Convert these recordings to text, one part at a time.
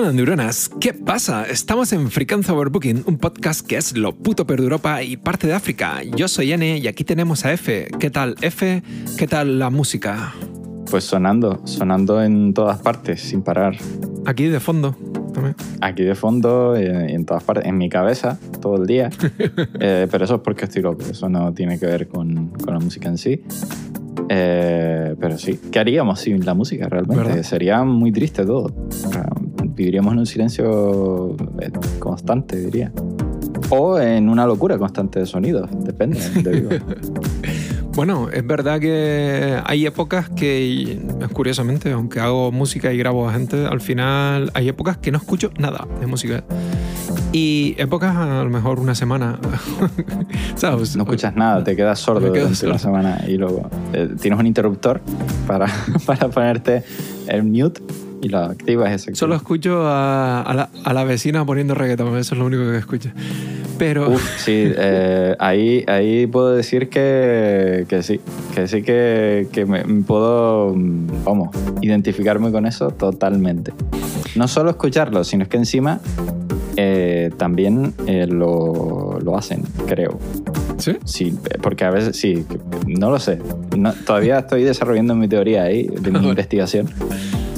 Hola neuronas, ¿qué pasa? Estamos en Frequenza Overbooking, un podcast que es lo puto peor de Europa y parte de África. Yo soy N y aquí tenemos a F. ¿Qué tal F? ¿Qué tal la música? Pues sonando, sonando en todas partes, sin parar. Aquí de fondo. También. Aquí de fondo y en todas partes, en mi cabeza, todo el día. Eh, pero eso es porque estoy loco, eso no tiene que ver con, con la música en sí. Eh, pero sí, ¿qué haríamos sin la música realmente? ¿Verdad? Sería muy triste todo. O sea, Viviríamos en un silencio eh, constante, diría. O en una locura constante de sonidos, depende de vivo. Bueno, es verdad que hay épocas que, curiosamente, aunque hago música y grabo a gente, al final hay épocas que no escucho nada de música. Y épocas, a lo mejor una semana. ¿Sabes? No escuchas nada, te quedas sordo quedo durante una sordo. semana y luego eh, tienes un interruptor para, para ponerte el mute y lo activas ese. Solo escucho a, a la, a la vecina poniendo reggaetón, eso es lo único que escucho. Pero. Uf, sí, eh, ahí, ahí puedo decir que, que sí, que sí que, que me, puedo, vamos, identificarme con eso totalmente. No solo escucharlo, sino es que encima eh, también eh, lo, lo hacen, creo. ¿Sí? Sí, porque a veces sí, no lo sé. No- todavía estoy desarrollando mi teoría ahí, de mi investigación,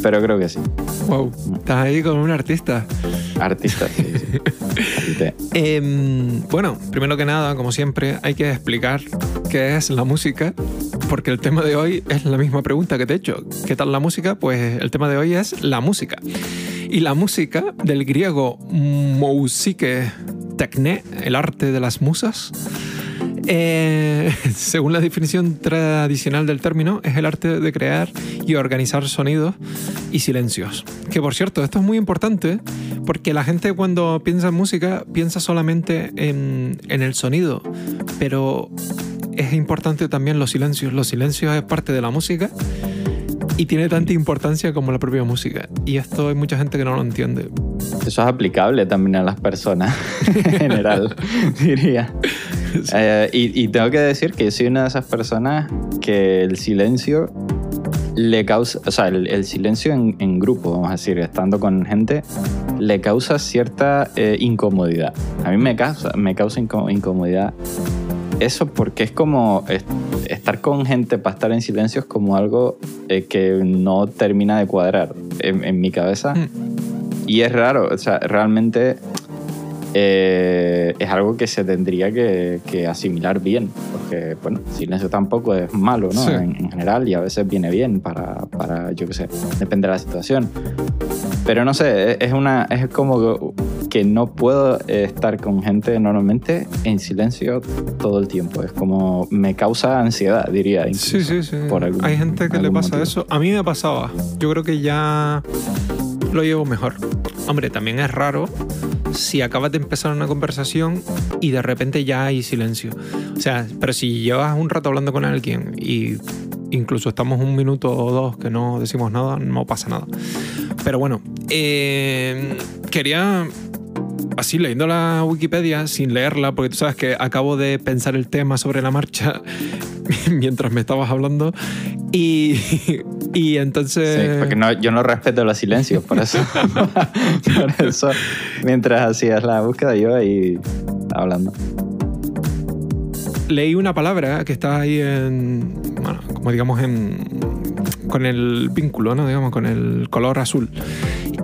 pero creo que sí. Wow. Estás ahí con un artista. Artista, sí. Em, bueno, primero que nada, como siempre, hay que explicar qué es la música, porque el tema de hoy es la misma pregunta que te he hecho. ¿Qué tal la música? Pues el tema de hoy es la música. Y la música, del griego mousike tekne, el arte de las musas, eh, según la definición tradicional del término, es el arte de crear y organizar sonidos y silencios. Que por cierto, esto es muy importante porque la gente cuando piensa en música piensa solamente en, en el sonido, pero es importante también los silencios. Los silencios es parte de la música y tiene tanta importancia como la propia música. Y esto hay mucha gente que no lo entiende. Eso es aplicable también a las personas en general, diría. Eh, y, y tengo que decir que yo soy una de esas personas que el silencio le causa, o sea, el, el silencio en, en grupo, vamos a decir, estando con gente, le causa cierta eh, incomodidad. A mí me causa, me causa inco- incomodidad eso porque es como est- estar con gente para estar en silencio es como algo eh, que no termina de cuadrar en, en mi cabeza. Mm. Y es raro, o sea, realmente eh, es algo que se tendría que, que asimilar bien, porque, bueno, silencio tampoco es malo, ¿no? Sí. En, en general, y a veces viene bien para, para, yo qué sé, depende de la situación. Pero no sé, es, una, es como que no puedo estar con gente normalmente en silencio todo el tiempo. Es como me causa ansiedad, diría. Sí, incluso, sí, sí. por algún- Hay gente que le pasa motivo. eso. A mí me pasaba. Yo creo que ya lo llevo mejor. Hombre, también es raro si acabas de empezar una conversación y de repente ya hay silencio. O sea, pero si llevas un rato hablando con alguien y incluso estamos un minuto o dos que no decimos nada, no pasa nada. Pero bueno, eh, quería así leyendo la Wikipedia sin leerla, porque tú sabes que acabo de pensar el tema sobre la marcha mientras me estabas hablando y, y entonces... Sí, porque no, yo no respeto los silencios, por eso. por eso, mientras hacías la búsqueda, yo ahí hablando. leí una palabra que está ahí en, bueno, como digamos en, con el vínculo, ¿no? Digamos, con el color azul.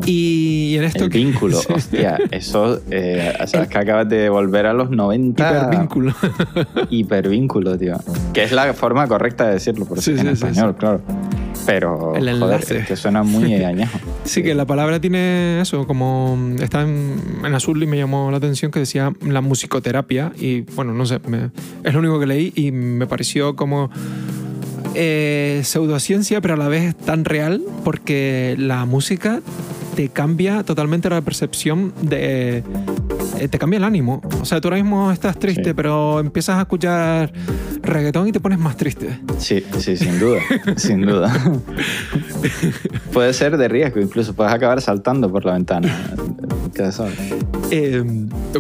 Y en esto... El vínculo, Sí. hostia, eso, eh, o sea, es que acabas de volver a los 90. Hipervínculo. Hipervínculo, tío. Que es la forma correcta de decirlo, por Sí, en sí, español, claro. Pero, El joder, enlace. es que suena muy añejo. Sí, que la palabra tiene eso, como está en, en azul y me llamó la atención que decía la musicoterapia y bueno, no sé, me- es lo único que leí y me pareció como eh, pseudociencia, pero a la vez tan real porque la música te cambia totalmente la percepción de, te cambia el ánimo. O sea, tú ahora mismo estás triste, Sí. pero empiezas a escuchar reggaetón y te pones más triste. Sí, sí, sin duda, sin duda. Puede ser de riesgo, incluso puedes acabar saltando por la ventana. ¿Qué? Eh,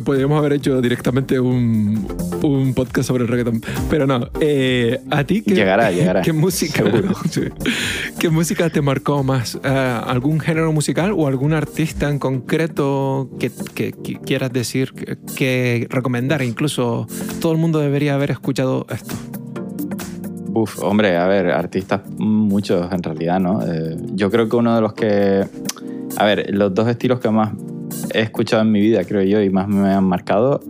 podríamos haber hecho directamente un, un podcast sobre el reggaetón, pero no. Eh, ¿A ti qué, Llegará, llegará, qué música. Sí. ¿Qué música te marcó más? Eh, ¿Algún género musical o algún artista en concreto que, que- que quieras decir, que, que recomendar? Incluso todo el mundo debería haber escuchado esto. Uf, hombre, a ver, artistas muchos en realidad, ¿no? Eh, yo creo que uno de los que... A ver, los dos estilos que más he escuchado en mi vida, creo yo, y más me han marcado,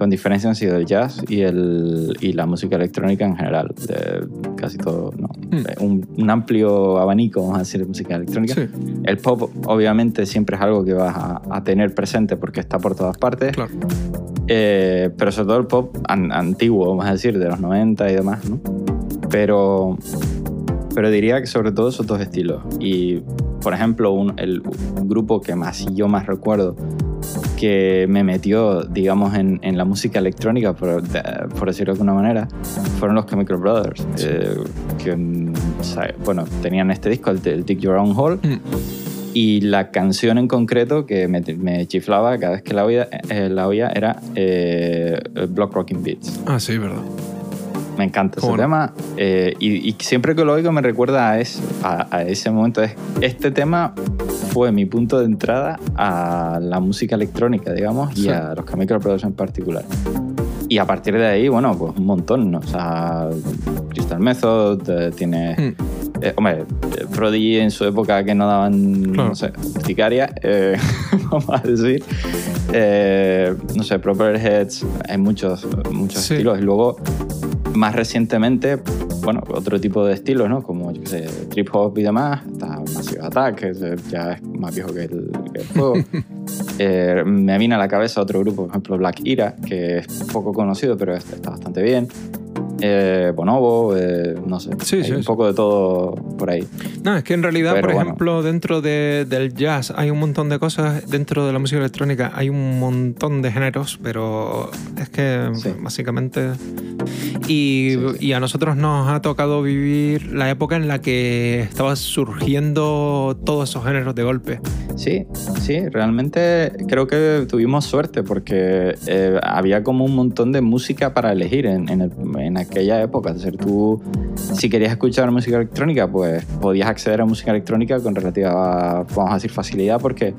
con diferencia han sido el jazz y, el, y la música electrónica en general. De casi todo, ¿no? Eh, Un, un amplio abanico, vamos a decir, de música electrónica. Sí, El pop, obviamente, siempre es algo que vas a, a tener presente porque está por todas partes. claro. Eh, pero sobre todo el pop an- antiguo, vamos a decir, de los 90 y demás, ¿no? Pero, pero diría que sobre todo esos dos estilos. Y, por ejemplo, un, el, un grupo que más yo más recuerdo que me metió, digamos, en, en la música electrónica, por, por decirlo de alguna manera, fueron los Chemical Brothers. eh, que, mm, bueno, tenían este disco, el, el Dig Your Own Hole, Mm, y la canción en concreto que me, me chiflaba cada vez que la oía, eh, la oía era eh, Block Rocking Beats. Ah, sí, verdad. Me encanta ese tema eh, y, y siempre que lo oigo me recuerda a, eso, a, a ese momento. Es- Este tema fue mi punto de entrada a la música electrónica, digamos, y Sí. a los Chemical Brothers en particular. Y a partir de ahí, bueno, pues un montón, ¿no? O sea, Crystal Method, eh, tiene... Mm, Eh, hombre, eh, Prodigy en su época que no daban, Claro. no sé, urticaria, eh, vamos a decir. Eh, no sé, Proper Heads, hay muchos, muchos Sí. estilos. Y luego, más recientemente, bueno, otro tipo de estilos, ¿no? Como, yo qué sé, trip hop y demás. Está Massive Attack, que eh, ya es más viejo que el, que el juego. Eh, me viene a la cabeza otro grupo, por ejemplo, Black Ira, que es poco conocido, pero está bastante bien. Eh, Bonobo, eh, no sé, Sí, hay sí, un sí. poco de todo por ahí. No, es que en realidad, Pero por bueno. ejemplo, dentro de- del jazz hay un montón de cosas, dentro de la música electrónica hay un montón de géneros, pero es que Sí. básicamente... Y, a nosotros nos ha tocado vivir la época en la que estaba surgiendo todos esos géneros de golpe. Sí, sí, realmente creo que tuvimos suerte porque eh, había como un montón de música para elegir en, en el- en aquella época. Es decir, tú, si querías escuchar música electrónica, pues podías acceder a música electrónica con relativa, vamos a decir, facilidad porque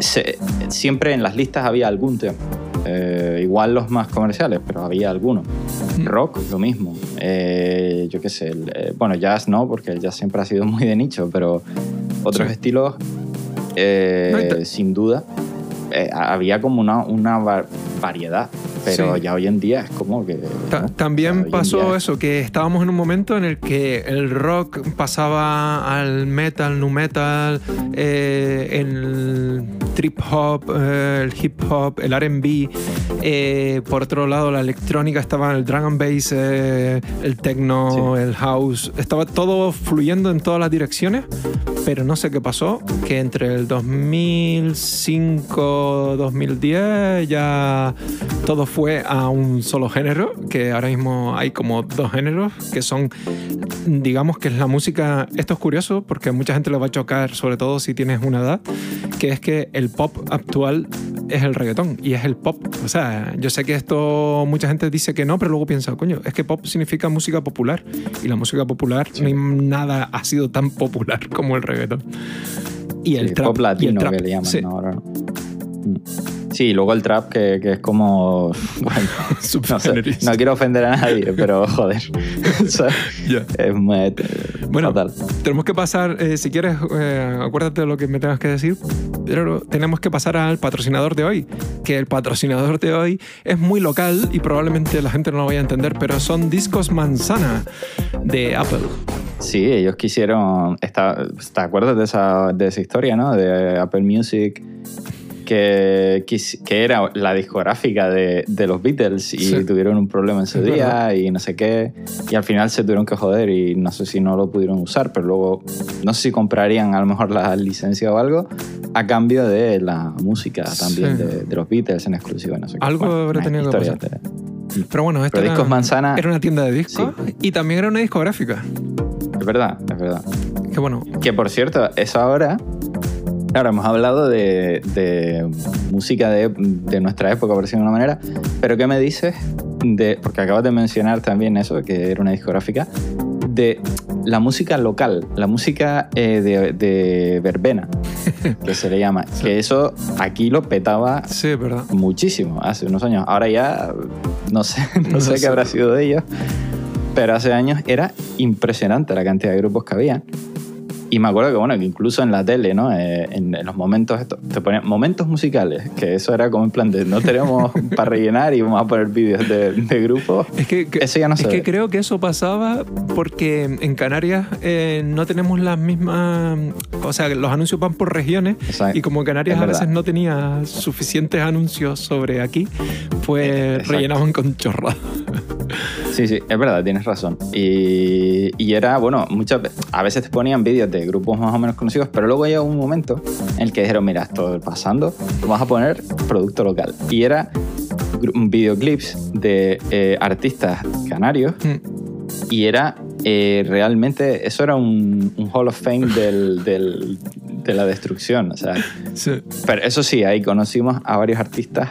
se- siempre en las listas había algún tema. Eh, igual los más comerciales, pero había alguno. Rock, lo mismo. Eh, yo qué sé, el- eh, bueno, jazz no, porque el jazz siempre ha sido muy de nicho, pero otros Sí. estilos, No, sin duda, había como una, una va- variedad, pero Sí. ya hoy en día es como que... Ta- También pasó eso, que estábamos en un momento en el que el rock pasaba al metal, nu metal, eh, el trip hop, eh, el hip hop, el RB. eh, por otro lado, la electrónica estaba el drum and bass, eh, el techno, el house. Estaba todo fluyendo en todas las direcciones, pero no sé qué pasó, que entre el 2005, 2010 ya todo fue a un solo género, que ahora mismo hay como dos géneros, que son, digamos que es la música, esto es curioso porque a mucha gente le va a chocar, sobre todo si tienes una edad, que es que el pop actual es el reggaetón y es el pop. O sea, yo sé que esto mucha gente dice que no, pero luego piensa, coño, es que pop significa música popular y la música popular no hay nada ha sido tan popular como el reggaetón. Y el Sí, trap. pop y el latino trap. que le llaman Sí. ahora. ¿no? Mm. Sí, y luego el trap que, que es como... Bueno, no, sé, Subgenerista. no quiero ofender a nadie, pero joder. O sea, Ya. es muy... Bueno, fatal. tenemos que pasar, eh, si quieres, eh, acuérdate de lo que me tengas que decir, pero tenemos que pasar al patrocinador de hoy, que el patrocinador de hoy es muy local y probablemente la gente no lo vaya a entender, pero son discos manzana de Apple. Sí, ellos quisieron. Está, ¿Te acuerdas de esa, de esa historia, no? De Apple Music, que, que, era la discográfica de, de los Beatles y tuvieron un problema en su día y no sé qué. Y al final se tuvieron que joder y no sé si no lo pudieron usar, pero luego no sé si comprarían a lo mejor la licencia o algo a cambio de la música también de, de, los Beatles en exclusiva. No sé algo habrá tenido que pasar. Pero bueno, esto era, Manzana, era una tienda de discos y también era una discográfica. Es verdad, es verdad. Que bueno. Que por cierto, eso ahora Claro, hemos hablado de, música de, nuestra época, por decirlo de una manera, pero ¿qué me dices de, porque acabas de mencionar también eso, que era una discográfica, de la música local, la música eh, de, verbena, que se le llama, que eso aquí lo petaba sí, muchísimo hace unos años. Ahora ya no sé, no, sé qué habrá sido de ellos, pero hace años era impresionante la cantidad de grupos que había. Y me acuerdo que, bueno, que incluso en la tele, ¿no? Eh, en, los momentos, esto, te ponían momentos musicales, que eso era como en plan de no tenemos para rellenar y vamos a poner vídeos de, de grupos. Es que, eso ya no es que creo que eso pasaba porque en Canarias eh, no tenemos las mismas. O sea, los anuncios van por regiones y como Canarias a veces no tenía suficientes anuncios sobre aquí, pues rellenaban con chorradas. Sí, sí, es verdad, tienes razón. Y, y era, bueno, muchas a veces te ponían vídeos de grupos más o menos conocidos, pero luego llegó un momento en el que dijeron, mira, esto pasando, vamos a poner producto local. Y era videoclips de eh, artistas canarios mm. y era eh, realmente, eso era un, Hall of Fame del, del, de la destrucción. O sea, Pero eso sí, ahí conocimos a varios artistas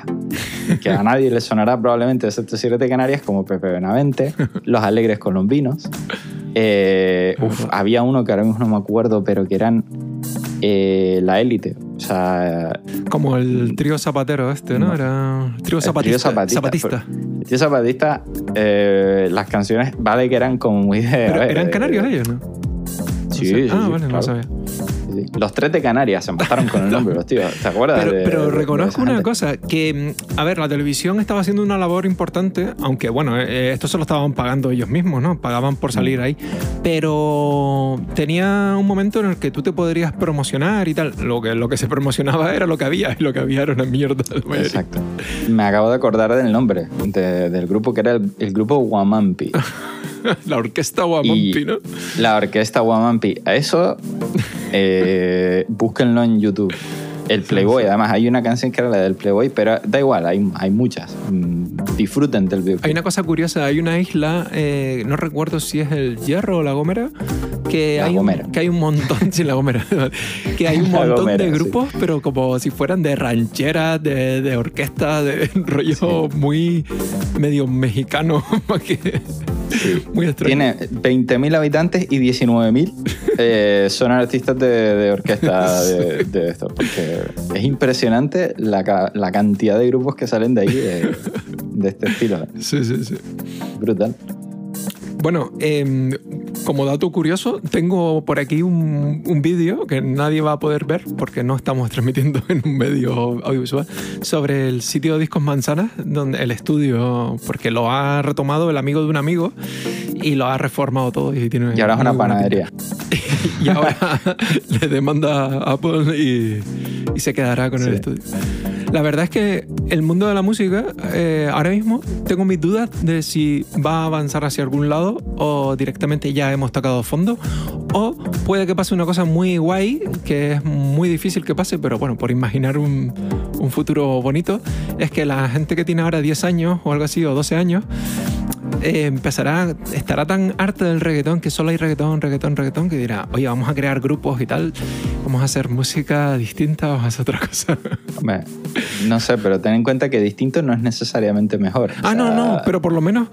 que a nadie le sonará probablemente, excepto si eres de Canarias, como Pepe Benavente, Los Alegres Colombinos. Eh, había uno que ahora mismo no me acuerdo, pero que eran eh, la élite. O sea. Como el trío zapatero este, ¿no? Era. Trío zapatista. zapatista. El trío zapatista, eh, las canciones, vale que eran como muy de. eran canarios ellos, ¿no? Sí, ah, vale, no sabía. Los tres de Canarias se empataron con el nombre, los tíos. ¿Te acuerdas? Pero, pero reconozco una cosa, que, a ver, la televisión estaba haciendo una labor importante, aunque, bueno, eh, esto se lo estaban pagando ellos mismos, ¿no? Pagaban por salir mm. ahí. Pero tenía un momento en el que tú te podrías promocionar y tal. Lo que, lo que se promocionaba era lo que había, y lo que había era una mierda. Exacto. Me acabo de acordar del nombre del grupo, que era el, el grupo Guamampi. la orquesta Guamampi, ¿no? La orquesta Guamampi. A eso, eh, búsquenlo en YouTube. El Playboy, además hay una canción que era la del Playboy, pero da igual, hay, hay muchas. Mm, disfruten del video. Hay una cosa curiosa, hay una isla, eh, no recuerdo si es el Hierro o la Gomera, que, hay, Un, que hay un montón, sí, la Gomera, que hay un montón de grupos, pero como si fueran de rancheras, de, de orquesta, de rollo muy medio mexicano, que... Muy Tiene 20.000 habitantes y 19.000 eh, son artistas de, orquesta de, esto. Porque es impresionante la, la, cantidad de grupos que salen de ahí de, este estilo. Sí, sí, sí. Brutal. Bueno, eh, como dato curioso, tengo por aquí un, un vídeo que nadie va a poder ver porque no estamos transmitiendo en un medio audiovisual sobre el sitio Discos Manzanas, donde el estudio, porque lo ha retomado el amigo de un amigo y lo ha reformado todo. Y, tiene y ahora es una panadería. y ahora le demanda a Apple y, y se quedará con el estudio. La verdad es que el mundo de la música, eh, ahora mismo tengo mis dudas de si va a avanzar hacia algún lado o directamente ya hemos tocado fondo. O puede que pase una cosa muy guay, que es muy difícil que pase, pero bueno, por imaginar un, un futuro bonito, es que la gente que tiene ahora 10 años o algo así, o 12 años, eh, empezará, estará tan harta del reggaetón que solo hay reggaetón, reggaetón, reggaetón, que dirá, oye, vamos a crear grupos y tal, vamos a hacer música distinta, vamos a hacer otra cosa. no sé, pero ten en cuenta que distinto no es necesariamente mejor. Ah, no, no, pero por lo menos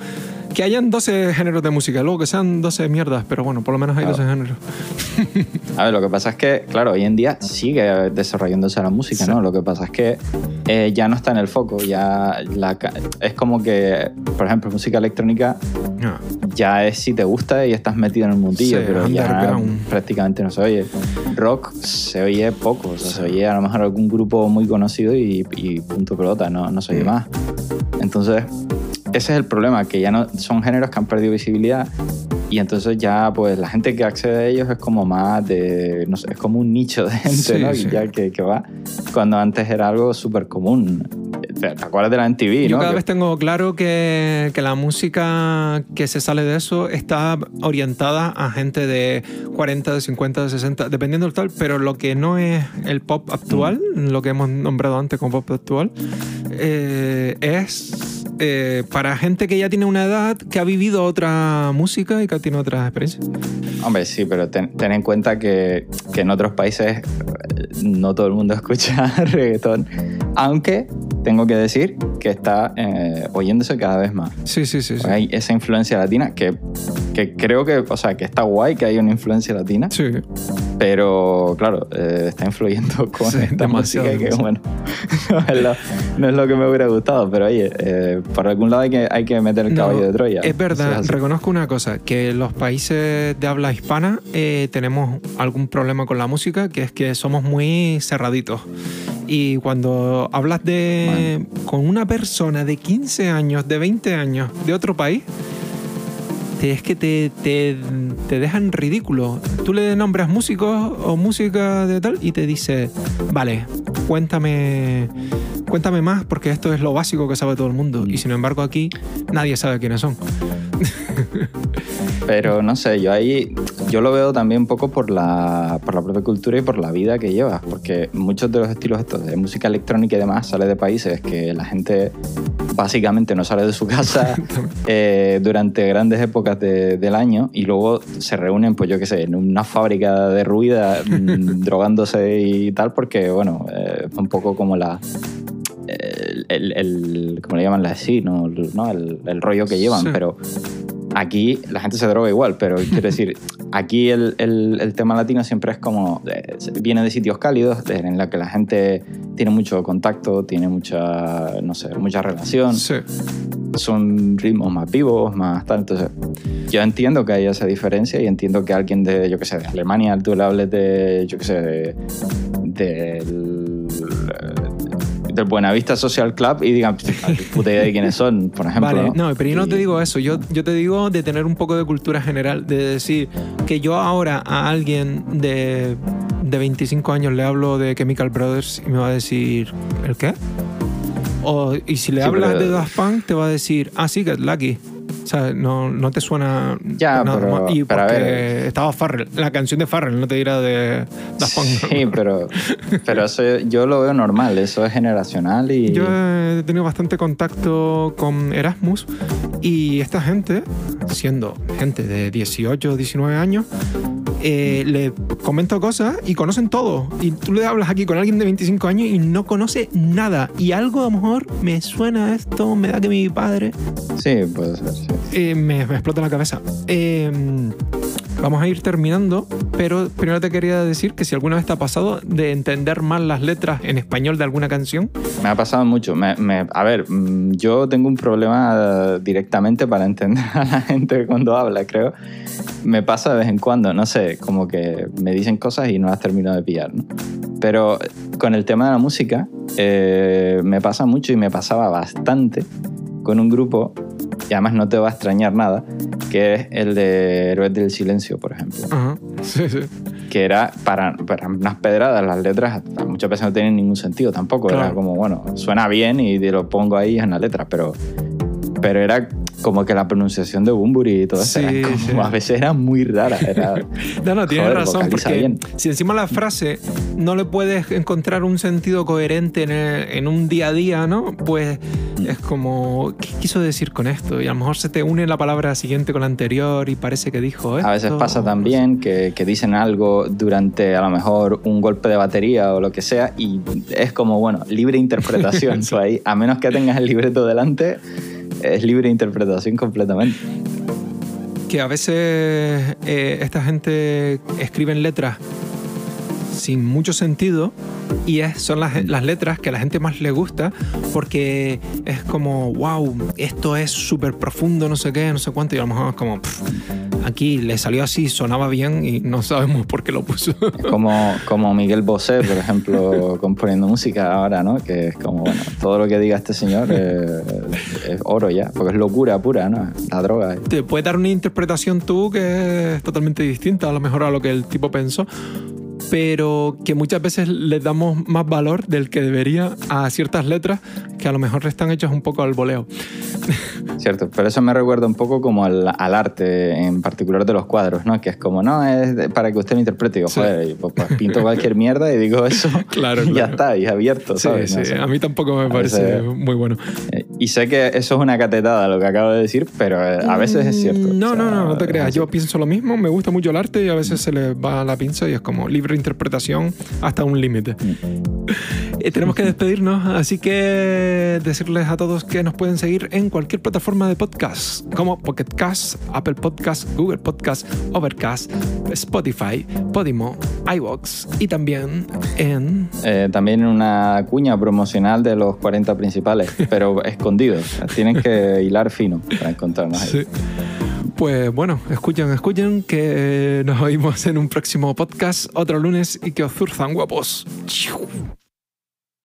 que hayan 12 géneros de música, luego que sean 12 mierdas, pero bueno, por lo menos hay 12 géneros. A ver, lo que pasa es que, claro, hoy en día sigue desarrollándose la música, ¿no? Lo que pasa es que eh, ya no está en el foco, ya la, es como que, por ejemplo, música electrónica ya es si te gusta y estás metido en el mundillo, pero ya prácticamente no se oye. Rock se oye poco, o sea, se oye a lo mejor algún grupo muy conocido y, punto pelota, no, no se oye más. Entonces, ese es el problema, que ya no son géneros que han perdido visibilidad Y entonces ya, pues la gente que accede a ellos es como más de, no sé, es como un nicho de gente, Sí, ¿no? sí. Ya que, que va, cuando antes era algo súper común. ¿Te, acuerdas de la MTV, Yo no? cada Que- vez tengo claro que, que la música que se sale de eso está orientada a gente de 40, de 50, de 60, dependiendo del tal, pero lo que no es el pop actual, Mm. lo que hemos nombrado antes como pop actual, eh, es eh, para gente que ya tiene una edad, que ha vivido otra música y que tiene otras experiencias. Hombre, sí, pero ten, ten en cuenta que, que en otros países eh, no todo el mundo escucha reggaetón. Aunque tengo que decir que está eh, oyéndose cada vez más. Sí, sí, sí. sí. Hay esa influencia latina que, que creo que, o sea, que está guay que haya una influencia latina, Sí. Pero claro, eh, está influyendo con Sí, esta música que, bueno, no es, lo, no es lo que me hubiera gustado, pero oye, eh, por algún lado hay que, hay que meter el No, caballo de Troya. Es verdad, reconozco una cosa, que los países de habla hispana eh, tenemos algún problema con la música, que es que somos muy cerraditos. Y cuando hablas de con una persona de 15 años, de 20 años, de otro país, te- es que te, te, te dejan ridículo. Tú le nombras músicos o música de tal y te dice, vale, cuéntame, cuéntame más porque esto es lo básico que sabe todo el mundo. Y sin embargo aquí nadie sabe quiénes son. Pero no sé, yo ahí yo lo veo también un poco por la, por la propia cultura y por la vida que llevas, porque muchos de los estilos estos de música electrónica y demás sale de países que la gente básicamente no sale de su casa eh, durante grandes épocas de- del año y luego se reúnen, pues yo qué sé, en una fábrica de ruida mm, drogándose y tal, porque bueno, eh, es un poco como la... El, el, el- ¿cómo le llaman? La sí, ¿no? ¿no? el, el rollo que llevan, Sí. pero aquí la gente se droga igual, pero quiero decir, aquí el, el- el tema latino siempre es como, eh, viene de sitios cálidos, de- en la que la gente tiene mucho contacto, tiene mucha, no sé, mucha relación, Sí. son ritmos más vivos, más tal, entonces yo entiendo que hay esa diferencia y entiendo que alguien de, yo qué sé, de Alemania, tú le hables de, yo qué sé, de, del, del Buenavista Social Club y digan, "Pff, ni puta idea de quiénes son, por ejemplo. Vale, ¿no? no, pero yo no te digo eso. Yo, yo te digo de tener un poco de cultura general, de decir que yo ahora a alguien de, de 25 años le hablo de Chemical Brothers y me va a decir, ¿el qué? O, y si le Sí, hablas pero- de Daft Punk, te va a decir, ah, sí, Get Lucky. O sea, no, no te suena Ya, nada pero- más. Y porque ver. estaba Farrell, la canción de Farrell, no te dirá de Daft Punk. Sí, pero, pero eso yo lo veo normal, eso es generacional y... Yo he tenido bastante contacto con Erasmus y esta gente, siendo gente de 18 19 años, eh, le comento cosas y conocen todo. Y tú le hablas aquí con alguien de 25 años y no conoce nada. Y algo a lo mejor me suena esto, me da que mi padre Sí, puede ser, sí. eh, me, me explota la cabeza. Eh, vamos a ir terminando, pero primero te quería decir que si alguna vez te ha pasado de entender mal las letras en español de alguna canción, Me ha pasado mucho. Me- me- a ver, mm, yo tengo un problema eh, directamente para entender a la gente cuando habla, creo. Me pasa de vez en cuando, no sé, como que me dicen cosas y no las termino de pillar, ¿no? Pero con el tema de la música, eh, me pasa mucho y me pasaba bastante con un grupo, y además no te va a extrañar nada, que es el de Héroes del Silencio, por ejemplo Ajá. Sí, sí. que era para, para unas pedradas, las letras muchas veces no tienen ningún sentido tampoco. Era como, bueno, suena bien y te lo pongo ahí en la letra, pero, pero era como que la pronunciación de Bumburi y todo eso, Sí, sí. a veces era muy rara. Era, No, no, tienes Joder, razón, porque bien. si encima la frase no le puedes encontrar un sentido coherente en, el- en un día a día, ¿no? Pues. Es como, ¿qué quiso decir con esto? Y a lo mejor se te une la palabra siguiente con la anterior y parece que dijo esto. a veces pasa también que, que dicen algo durante a lo mejor un golpe de batería o lo que sea y es como, bueno, libre interpretación. Tú ahí, a menos que tengas el libreto delante, es libre interpretación completamente. que a veces eh, esta gente escribe letras sin mucho sentido y es, son las, las letras que a la gente más le gusta porque es como, wow, esto es súper profundo, no sé qué, no sé cuánto, y a lo mejor es como, "Pff, aquí le salió así, sonaba bien y no sabemos por qué lo puso. como, como Miguel Bosé, por ejemplo, componiendo música ahora, ¿no? Que es como, bueno, todo lo que diga este señor es, es oro ya, porque es locura pura, ¿no? La droga. Te puedes dar una interpretación tú que es totalmente distinta a lo mejor a lo que el tipo pensó pero que muchas veces le damos más valor del que debería a ciertas letras que a lo mejor están hechas un poco al voleo. Cierto, pero eso me recuerda un poco como al, arte, en particular de los cuadros, ¿no? Que es como, no, es para que usted lo interprete. Digo, joder, pues, pues, pinto cualquier mierda y digo eso. claro, y ya está, y abierto, ¿sabes? Sí, sí, a mí tampoco me parece muy bueno. Y sé que eso es una catetada lo que acabo de decir, pero eh, a veces es cierto. No, no, no, no te creas. Yo pienso lo mismo, me gusta mucho el arte y a veces se le va la pinza y es como libre interpretación hasta un límite. Mm. Tenemos que despedirnos, así que decirles a todos que nos pueden seguir en cualquier plataforma de podcast, como Pocket Cast, Apple Podcast, Google Podcast, Overcast, Spotify, Podimo, iVoox y también en... Eh, también una cuña promocional de los 40 principales, pero escondidos. Tienen que hilar fino para encontrarnos ahí. Sí. Pues bueno, escuchen, escuchen, que nos oímos en un próximo podcast otro lunes y que os zurzan guapos.